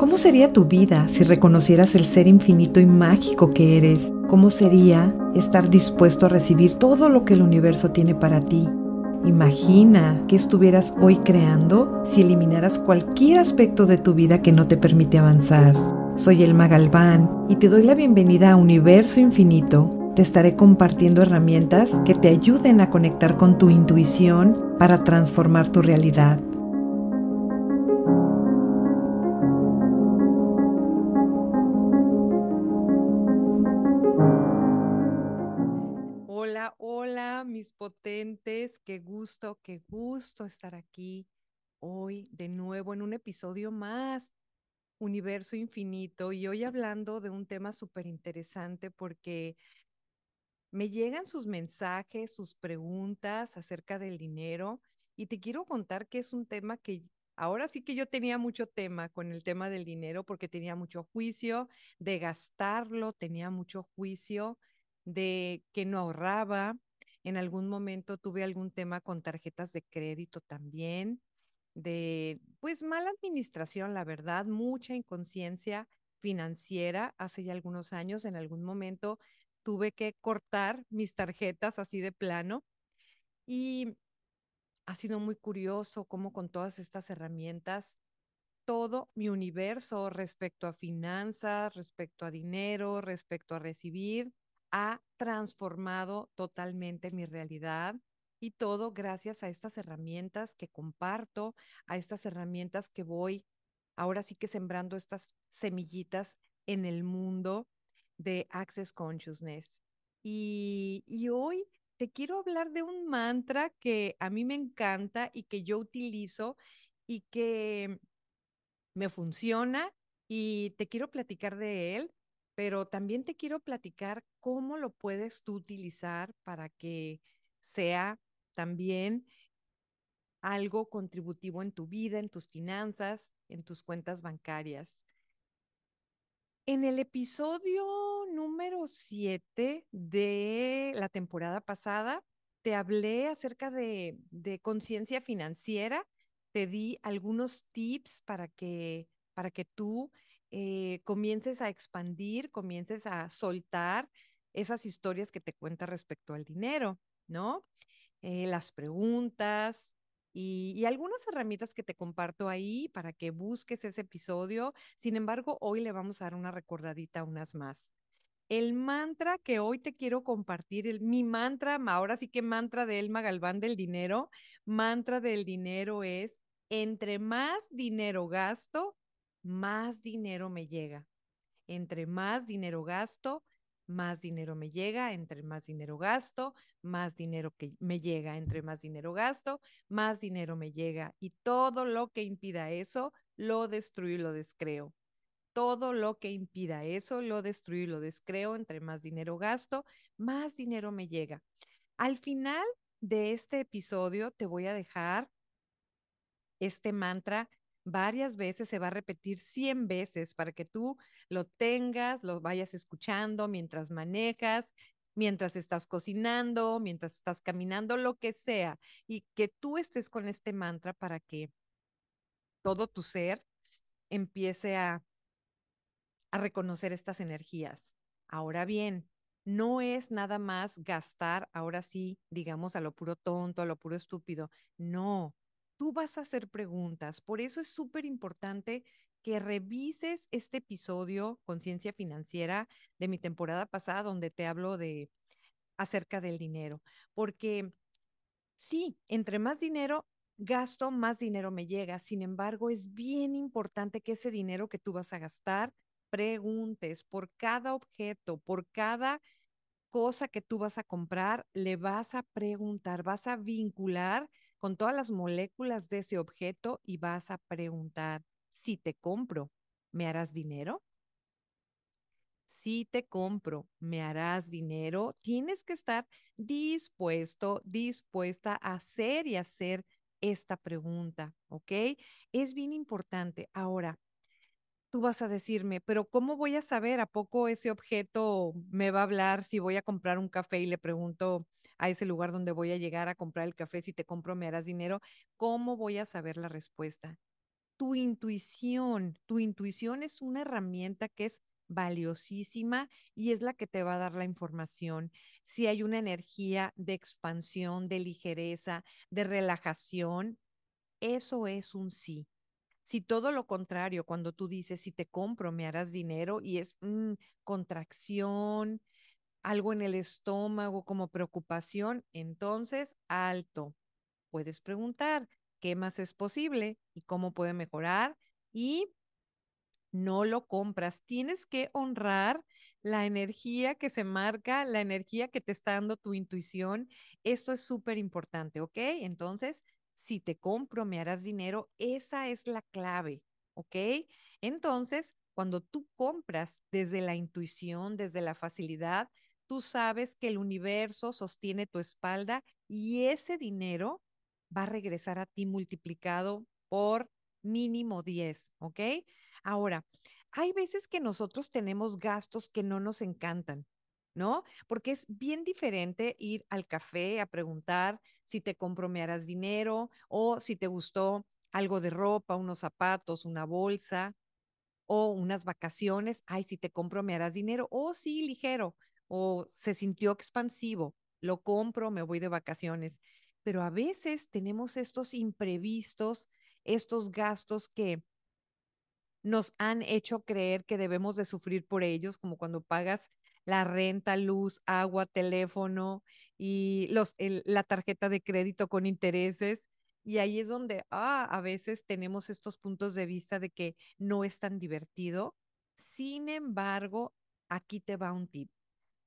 ¿Cómo sería tu vida si reconocieras el ser infinito y mágico que eres? ¿Cómo sería estar dispuesto a recibir todo lo que el universo tiene para ti? Imagina que estuvieras hoy creando si eliminaras cualquier aspecto de tu vida que no te permite avanzar. Soy Elma Galván y te doy la bienvenida a Universo Infinito. Te estaré compartiendo herramientas que te ayuden a conectar con tu intuición para transformar tu realidad. Mis potentes, qué gusto, qué gusto estar aquí hoy de nuevo en un episodio más, Universo Infinito, y hoy hablando de un tema súper interesante porque me llegan sus mensajes, sus preguntas acerca del dinero y te quiero contar que es un tema que ahora sí que yo tenía mucho tema con el tema del dinero porque tenía mucho juicio de gastarlo, tenía mucho juicio de que no ahorraba, en algún momento tuve algún tema con tarjetas de crédito también, de pues mala administración, la verdad, mucha inconsciencia financiera hace ya algunos años. En algún momento tuve que cortar mis tarjetas así de plano y ha sido muy curioso cómo con todas estas herramientas todo mi universo respecto a finanzas, respecto a dinero, respecto a recibir, ha transformado totalmente mi realidad y todo gracias a estas herramientas que comparto, a estas herramientas que voy ahora sí que sembrando estas semillitas en el mundo de Access Consciousness. Y, hoy te quiero hablar de un mantra que a mí me encanta y que yo utilizo y que me funciona y te quiero platicar de él pero también te quiero platicar cómo lo puedes tú utilizar para que sea también algo contributivo en tu vida, en tus finanzas, en tus cuentas bancarias. En el episodio número 7 de la temporada pasada, te hablé acerca de, de conciencia financiera, te di algunos tips para que, para que tú eh, comiences a expandir, comiences a soltar esas historias que te cuenta respecto al dinero, ¿no? Eh, las preguntas y, algunas herramientas que te comparto ahí para que busques ese episodio. Sin embargo, hoy le vamos a dar una recordadita unas más. El mantra que hoy te quiero compartir, el, mi mantra, ahora sí que mantra de Elma Galván del dinero, mantra del dinero es, entre más dinero gasto, más dinero me llega. Entre más dinero gasto, más dinero me llega, entre más dinero gasto, más dinero que me llega, entre más dinero gasto, más dinero me llega. Y todo lo que impida eso, lo destruyo y lo descreo. Todo lo que impida eso, lo destruyo y lo descreo, entre más dinero gasto, más dinero me llega. Al final de este episodio te voy a dejar este mantra varias veces, se va a repetir 100 veces para que tú lo tengas, lo vayas escuchando mientras manejas, mientras estás cocinando, mientras estás caminando, lo que sea, y que tú estés con este mantra para que todo tu ser empiece a, a reconocer estas energías. Ahora bien, no es nada más gastar, ahora sí, digamos, a lo puro tonto, a lo puro estúpido. No, tú vas a hacer preguntas. Por eso es súper importante que revises este episodio Conciencia Financiera de mi temporada pasada donde te hablo de acerca del dinero, porque sí, entre más dinero gasto, más dinero me llega. Sin embargo, es bien importante que ese dinero que tú vas a gastar, preguntes por cada objeto, por cada cosa que tú vas a comprar, le vas a preguntar, vas a vincular con todas las moléculas de ese objeto y vas a preguntar, si te compro, ¿me harás dinero? Si te compro, ¿me harás dinero? Tienes que estar dispuesto, dispuesta a hacer y hacer esta pregunta, ¿ok? Es bien importante. Ahora, tú vas a decirme, pero ¿cómo voy a saber a poco ese objeto me va a hablar si voy a comprar un café y le pregunto a ese lugar donde voy a llegar a comprar el café, si te compro me harás dinero? ¿Cómo voy a saber la respuesta? tu intuición. Tu intuición es una herramienta que es valiosísima y es la que te va a dar la información. Si hay una energía de expansión, de ligereza, de relajación, eso es un sí. Si todo lo contrario, cuando tú dices, si te compro, me harás dinero y es mm, contracción, algo en el estómago como preocupación, entonces alto. Puedes preguntar qué más es posible y cómo puede mejorar y no lo compras. Tienes que honrar la energía que se marca, la energía que te está dando tu intuición. Esto es súper importante, ¿ok? Entonces, si te compro, me harás dinero. Esa es la clave, ¿ok? Entonces, cuando tú compras desde la intuición, desde la facilidad, tú sabes que el universo sostiene tu espalda y ese dinero va a regresar a ti multiplicado por mínimo 10, ¿ok? Ahora, hay veces que nosotros tenemos gastos que no nos encantan, ¿no? Porque es bien diferente ir al café a preguntar si te compro me harás dinero o si te gustó algo de ropa, unos zapatos, una bolsa o unas vacaciones. Ay, si te compro me harás dinero. O sí, ligero o se sintió expansivo, lo compro, me voy de vacaciones. Pero a veces tenemos estos imprevistos, estos gastos que nos han hecho creer que debemos de sufrir por ellos, como cuando pagas la renta, luz, agua, teléfono y los, la tarjeta de crédito con intereses. Y ahí es donde ah, a veces tenemos estos puntos de vista de que no es tan divertido. Sin embargo, aquí te va un tip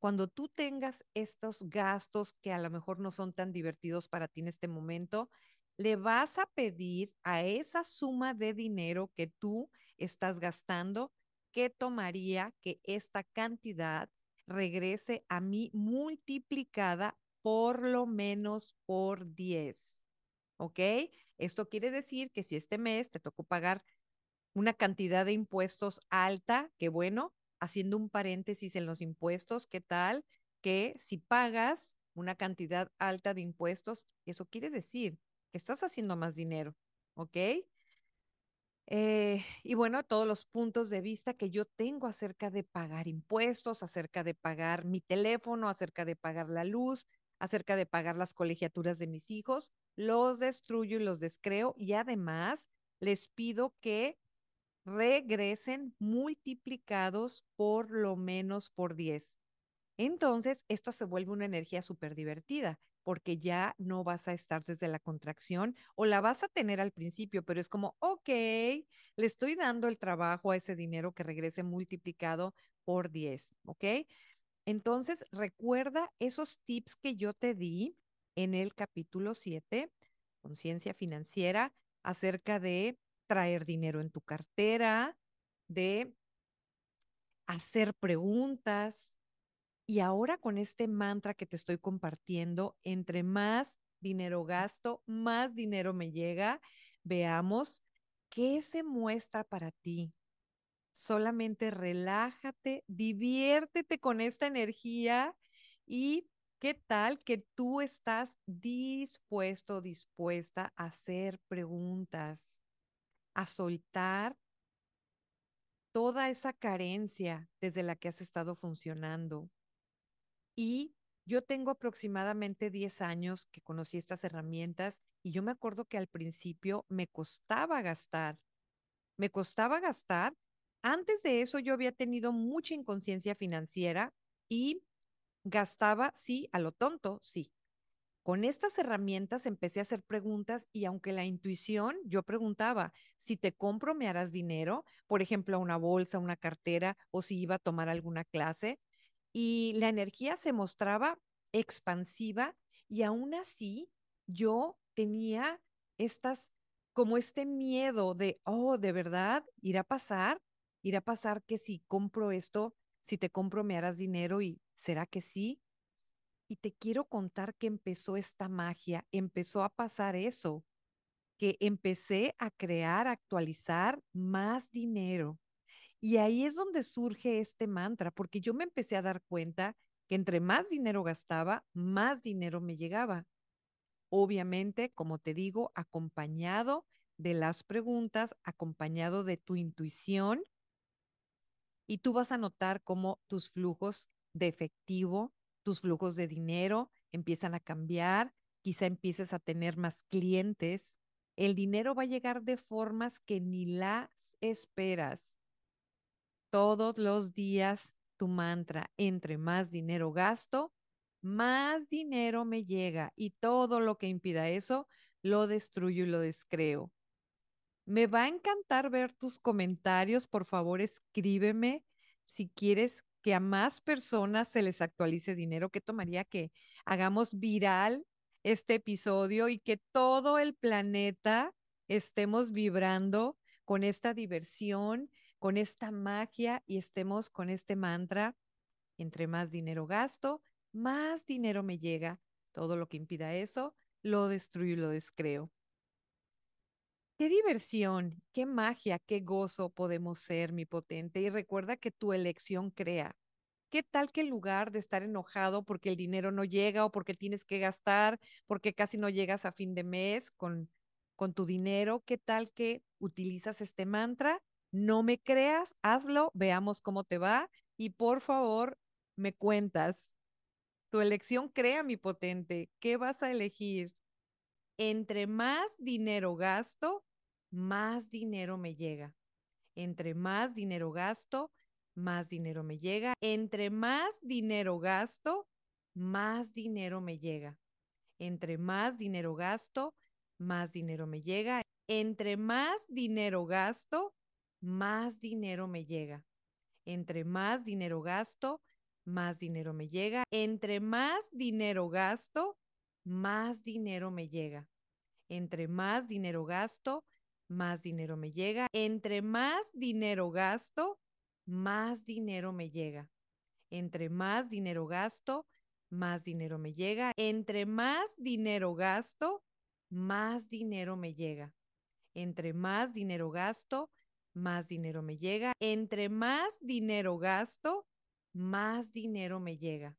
cuando tú tengas estos gastos que a lo mejor no son tan divertidos para ti en este momento, le vas a pedir a esa suma de dinero que tú estás gastando que tomaría que esta cantidad regrese a mí multiplicada por lo menos por 10. ¿Ok? Esto quiere decir que si este mes te tocó pagar una cantidad de impuestos alta, que bueno, haciendo un paréntesis en los impuestos, ¿qué tal? Que si pagas una cantidad alta de impuestos, eso quiere decir que estás haciendo más dinero, ¿ok? Eh, y bueno, todos los puntos de vista que yo tengo acerca de pagar impuestos, acerca de pagar mi teléfono, acerca de pagar la luz, acerca de pagar las colegiaturas de mis hijos, los destruyo y los descreo y además les pido que regresen multiplicados por lo menos por 10. Entonces, esto se vuelve una energía súper divertida porque ya no vas a estar desde la contracción o la vas a tener al principio, pero es como, ok, le estoy dando el trabajo a ese dinero que regrese multiplicado por 10, ¿ok? Entonces, recuerda esos tips que yo te di en el capítulo 7, conciencia financiera, acerca de traer dinero en tu cartera, de hacer preguntas. Y ahora con este mantra que te estoy compartiendo, entre más dinero gasto, más dinero me llega. Veamos qué se muestra para ti. Solamente relájate, diviértete con esta energía y qué tal que tú estás dispuesto, dispuesta a hacer preguntas a soltar toda esa carencia desde la que has estado funcionando. Y yo tengo aproximadamente 10 años que conocí estas herramientas y yo me acuerdo que al principio me costaba gastar, me costaba gastar. Antes de eso yo había tenido mucha inconsciencia financiera y gastaba, sí, a lo tonto, sí, con estas herramientas empecé a hacer preguntas y aunque la intuición, yo preguntaba, si te compro, ¿me harás dinero? Por ejemplo, una bolsa, una cartera o si iba a tomar alguna clase. Y la energía se mostraba expansiva y aún así yo tenía estas, como este miedo de, oh, de verdad, irá a pasar, irá a pasar que si compro esto, si te compro, me harás dinero y será que sí y te quiero contar que empezó esta magia, empezó a pasar eso, que empecé a crear, actualizar más dinero. Y ahí es donde surge este mantra, porque yo me empecé a dar cuenta que entre más dinero gastaba, más dinero me llegaba. Obviamente, como te digo, acompañado de las preguntas acompañado de tu intuición y tú vas a notar cómo tus flujos de efectivo, tus flujos de dinero empiezan a cambiar, quizá empieces a tener más clientes, el dinero va a llegar de formas que ni las esperas. Todos los días tu mantra, entre más dinero gasto, más dinero me llega y todo lo que impida eso, lo destruyo y lo descreo. Me va a encantar ver tus comentarios. Por favor, escríbeme si quieres que a más personas se les actualice dinero. ¿Qué tomaría que hagamos viral este episodio y que todo el planeta estemos vibrando con esta diversión, con esta magia y estemos con este mantra? Entre más dinero gasto, más dinero me llega. Todo lo que impida eso, lo destruyo y lo descreo. Qué diversión, qué magia, qué gozo podemos ser, mi potente. Y recuerda que tu elección crea. ¿Qué tal que en lugar de estar enojado porque el dinero no llega o porque tienes que gastar, porque casi no llegas a fin de mes con, con tu dinero, qué tal que utilizas este mantra? No me creas, hazlo, veamos cómo te va y por favor me cuentas. Tu elección crea, mi potente. ¿Qué vas a elegir? Entre más dinero gasto, más dinero me llega. Entre más dinero gasto, más dinero me llega. Entre más dinero gasto, más dinero me llega. Entre más dinero gasto, más dinero me llega. Entre más dinero gasto, más dinero me llega. Entre más dinero gasto, más dinero me llega. Entre más dinero gasto, más dinero me llega. Entre más dinero gasto, más dinero me llega. Entre más dinero gasto, más dinero me llega. Entre más dinero gasto, más dinero me llega. Entre más dinero gasto, más dinero me llega. Entre más dinero gasto, más dinero me llega. Entre más dinero gasto, más dinero me llega.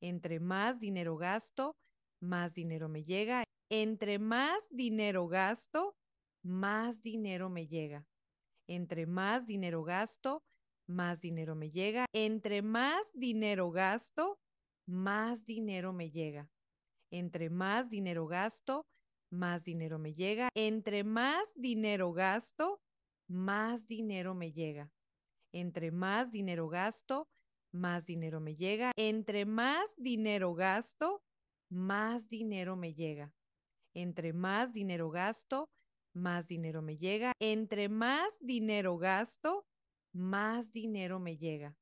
Entre más dinero gasto, más dinero me llega. Entre más dinero gasto, más dinero me llega. Entre más dinero gasto, más dinero me llega. Entre más dinero gasto, más dinero me llega. Entre más dinero gasto, más dinero me llega. Entre más dinero gasto, más dinero me llega. Entre más dinero gasto, más dinero me llega. Entre más dinero gasto, más dinero me llega. Entre más dinero gasto, más dinero me llega. Entre más dinero gasto, más dinero me llega.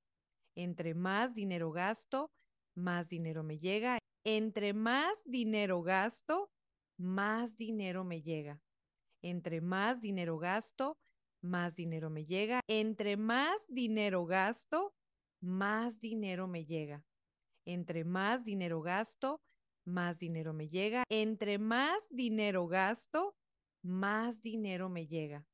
Entre más dinero gasto, más dinero me llega. Entre más dinero gasto, más dinero me llega. Entre más dinero gasto, más dinero me llega. Entre más dinero gasto, más dinero me llega. Entre más dinero gasto, más dinero me llega. Entre más dinero gasto, más dinero me llega.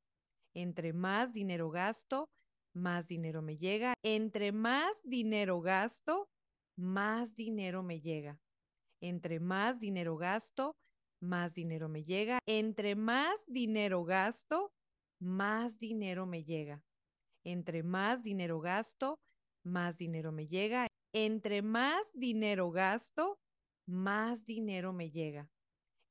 Entre más dinero gasto, más dinero me llega. Entre más dinero gasto, más dinero me llega. Entre más dinero gasto, más dinero me llega. Entre más dinero gasto, más dinero me llega. Entre más dinero gasto, más dinero me llega. Entre más dinero gasto, más dinero me llega.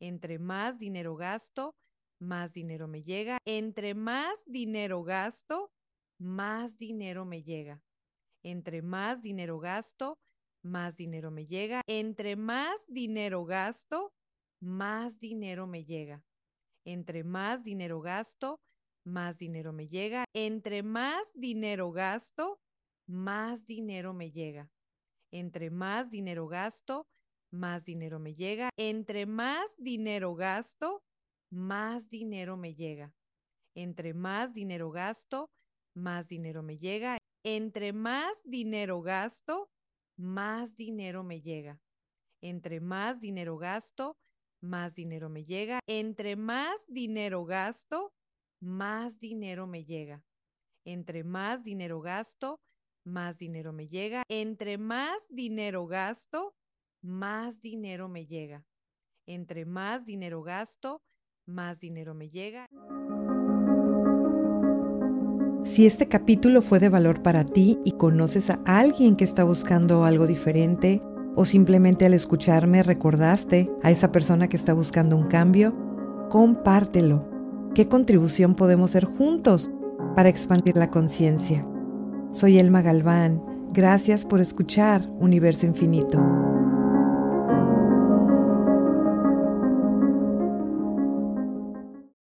Entre más dinero gasto, más dinero me llega. Entre más dinero gasto, más dinero me llega. Entre más dinero gasto, más dinero me llega. Entre más dinero gasto, más dinero me llega. Entre más dinero gasto, más dinero me llega. Entre más dinero gasto, más dinero me llega. Entre más dinero gasto, más dinero me llega. Entre más dinero gasto, más dinero me llega. Entre más dinero gasto, más dinero me llega. Entre más dinero gasto, más dinero me llega. Entre más dinero gasto, más dinero me llega. Entre más dinero gasto, más dinero me llega. Entre más dinero gasto, más dinero me llega. Entre más dinero gasto, más dinero me llega. Entre más dinero gasto, más dinero me llega. Si este capítulo fue de valor para ti y conoces a alguien que está buscando algo diferente, o simplemente al escucharme recordaste a esa persona que está buscando un cambio, compártelo. ¿Qué contribución podemos hacer juntos para expandir la conciencia? Soy Elma Galván. Gracias por escuchar Universo Infinito.